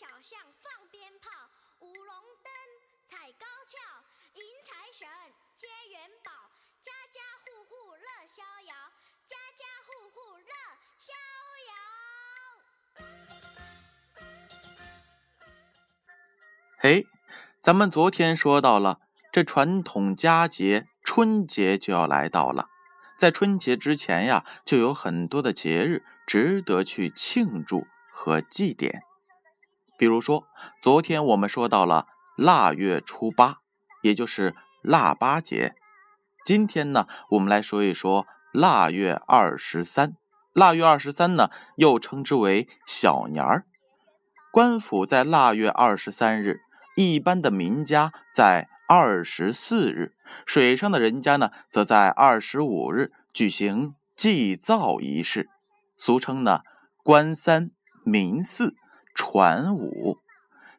小巷放鞭炮，舞龙灯，踩高跷，迎财神，接元宝，家家户户乐逍遥，家家户户乐逍遥。嘿，咱们昨天说到了，这传统佳节春节就要来到了，在春节之前呀，就有很多的节日值得去庆祝和祭奠。比如说，昨天我们说到了腊月初八，也就是腊八节。今天呢，我们来说一说腊月二十三。腊月二十三呢，又称之为小年儿。官府在腊月二十三日，一般的民家在二十四日，水上的人家呢，则在二十五日举行祭灶仪式，俗称呢官三民四。传武，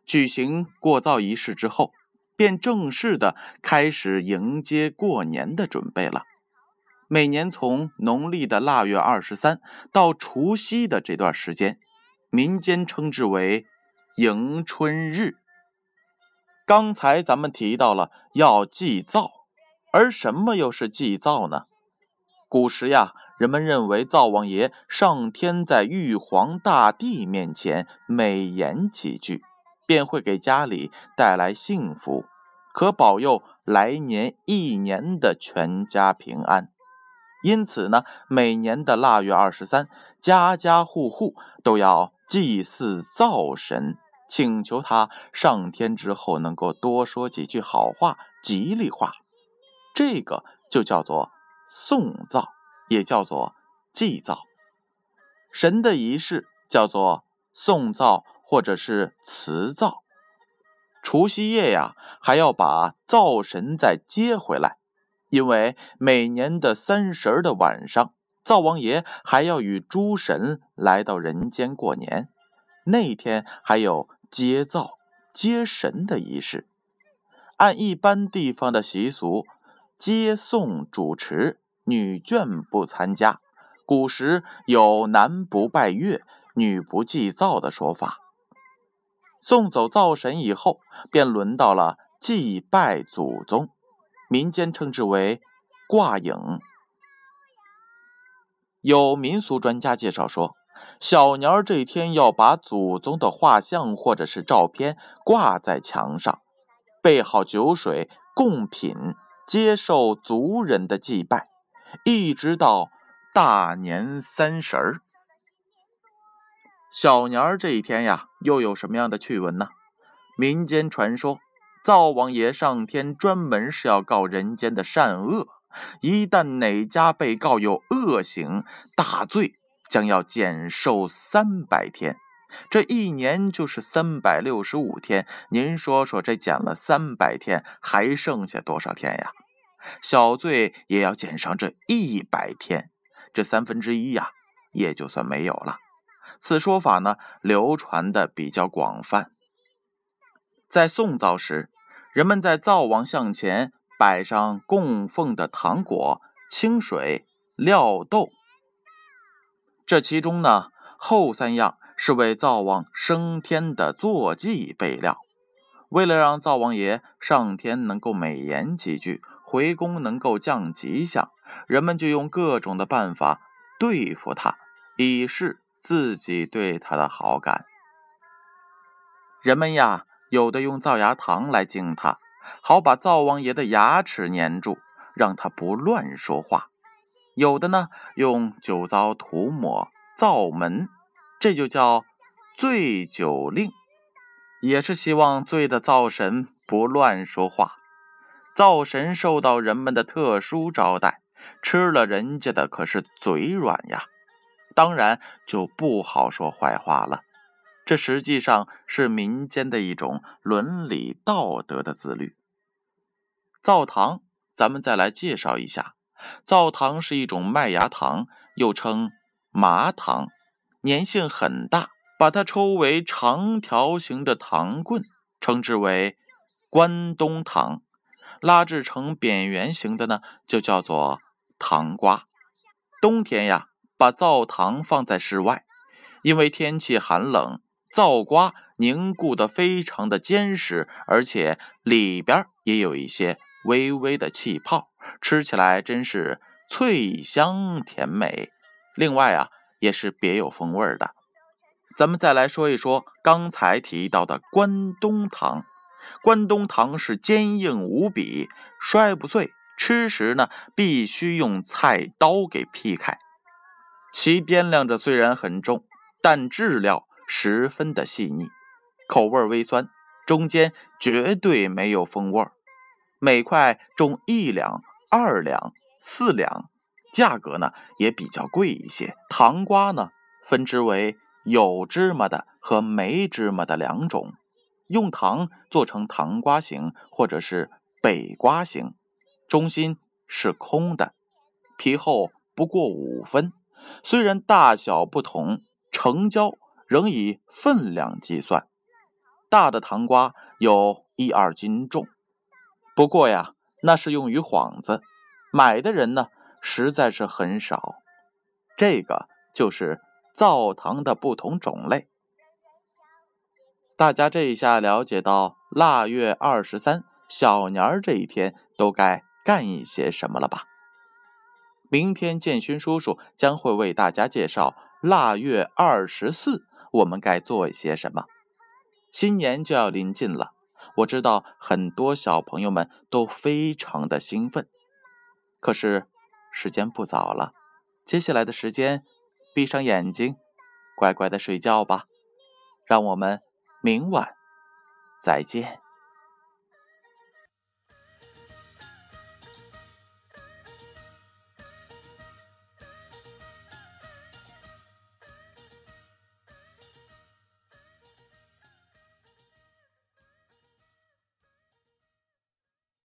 举行过灶仪式之后，便正式的开始迎接过年的准备了。每年从农历的腊月二十三到除夕的这段时间，民间称之为迎春日。刚才咱们提到了要祭灶，而什么又是祭灶呢？古时呀。人们认为灶王爷上天在玉皇大帝面前美言几句，便会给家里带来幸福，可保佑来年一年的全家平安。因此呢，每年的腊月二十三，家家户户都要祭祀灶神，请求他上天之后能够多说几句好话、吉利话。这个就叫做送灶。也叫做祭灶，神的仪式叫做送灶或者是辞灶。除夕夜呀，还要把灶神再接回来，因为每年的三十的晚上，灶王爷还要与诸神来到人间过年。那天还有接灶、接神的仪式。按一般地方的习俗，接送主持。女眷不参加，古时有男不拜月，女不祭灶的说法。送走灶神以后，便轮到了祭拜祖宗，民间称之为挂影。有民俗专家介绍说，小年儿这天要把祖宗的画像或者是照片挂在墙上，备好酒水贡品，接受族人的祭拜。一直到大年三十儿，小年儿这一天呀，又有什么样的趣闻呢？民间传说，灶王爷上天专门是要告人间的善恶，一旦哪家被告有恶行大罪，将要减寿三百天。这一年就是三百六十五天，您说说，这减了三百天，还剩下多少天呀？小罪也要减上这一百天，这三分之一呀，也就算没有了。此说法呢，流传的比较广泛。在送灶时，人们在灶王像前摆上供奉的糖果、清水、料豆。这其中呢，后三样是为灶王升天的坐骑备料。为了让灶王爷上天能够美言几句。回宫能够降吉祥，人们就用各种的办法对付他，以示自己对他的好感。人们呀，有的用造牙糖来敬他，好把灶王爷的牙齿粘住，让他不乱说话；有的呢，用酒糟涂抹灶门，这就叫醉酒令，也是希望醉的灶神不乱说话。灶神受到人们的特殊招待，吃了人家的可是嘴软呀，当然就不好说坏话了。这实际上是民间的一种伦理道德的自律。灶糖，咱们再来介绍一下。灶糖是一种麦芽糖，又称麻糖，粘性很大，把它抽为长条形的糖棍，称之为关东糖。拉制成扁圆形的呢，就叫做糖瓜。冬天呀，把灶糖放在室外，因为天气寒冷，灶瓜凝固的非常的坚实，而且里边也有一些微微的气泡，吃起来真是脆香甜美。另外啊，也是别有风味的。咱们再来说一说刚才提到的关东糖。关东糖是坚硬无比，摔不碎，吃时呢必须用菜刀给劈开。其掂量着虽然很重，但质料十分的细腻，口味微酸，中间绝对没有风味。每块重一两、二两、四两，价格呢也比较贵一些。糖瓜呢分之为有芝麻的和没芝麻的两种。用糖做成糖瓜形，或者是北瓜形，中心是空的，皮厚不过五分。虽然大小不同，成交仍以分量计算。大的糖瓜有一二斤重，不过呀，那是用于幌子，买的人呢实在是很少。这个就是造糖的不同种类。大家这一下了解到腊月二十三小年儿这一天都该干一些什么了吧？明天建勋叔叔将会为大家介绍腊月二十四我们该做一些什么。新年就要临近了，我知道很多小朋友们都非常的兴奋。可是时间不早了，接下来的时间，闭上眼睛，乖乖的睡觉吧。让我们。明晚再见。